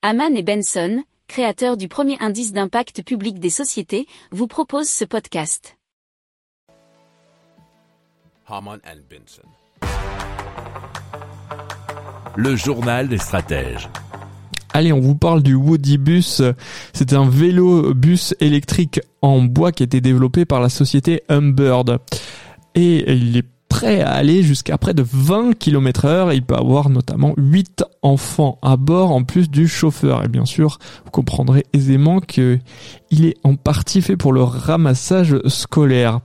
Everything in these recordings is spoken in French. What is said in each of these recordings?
Haman et Benson, créateurs du premier indice d'impact public des sociétés, vous proposent ce podcast. Haman and Benson. Le journal des stratèges. Allez, on vous parle du Woody Bus. C'est un vélo bus électrique en bois qui a été développé par la société Humbird. Et il est prêt à aller jusqu'à près de 20 km heure. Il peut avoir notamment 8 enfants à bord en plus du chauffeur. Et bien sûr, vous comprendrez aisément que il est en partie fait pour le ramassage scolaire.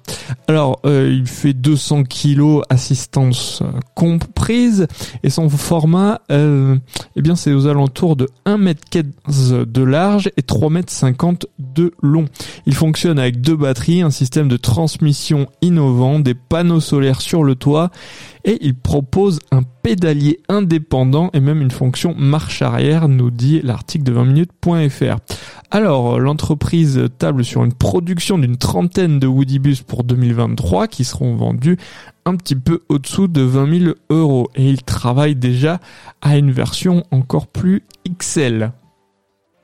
Alors, euh, il fait 200 kg assistance euh, comprise et son format, euh, eh bien, c'est aux alentours de 1m15 de large et 3m50 de long. Il fonctionne avec deux batteries, un système de transmission innovant, des panneaux solaires sur le toit et il propose un pédalier indépendant et même une fonction marche arrière, nous dit l'article de 20minutes.fr. Alors, l'entreprise table sur une production d'une trentaine de Woodybus pour 2023 qui seront vendus un petit peu au-dessous de 20 000 euros et il travaille déjà à une version encore plus XL.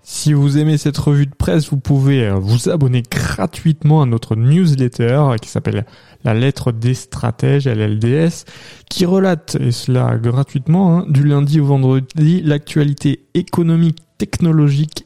Si vous aimez cette revue de presse, vous pouvez vous abonner gratuitement à notre newsletter qui s'appelle La lettre des stratèges, LLDS, qui relate, et cela gratuitement, hein, du lundi au vendredi, l'actualité économique, technologique,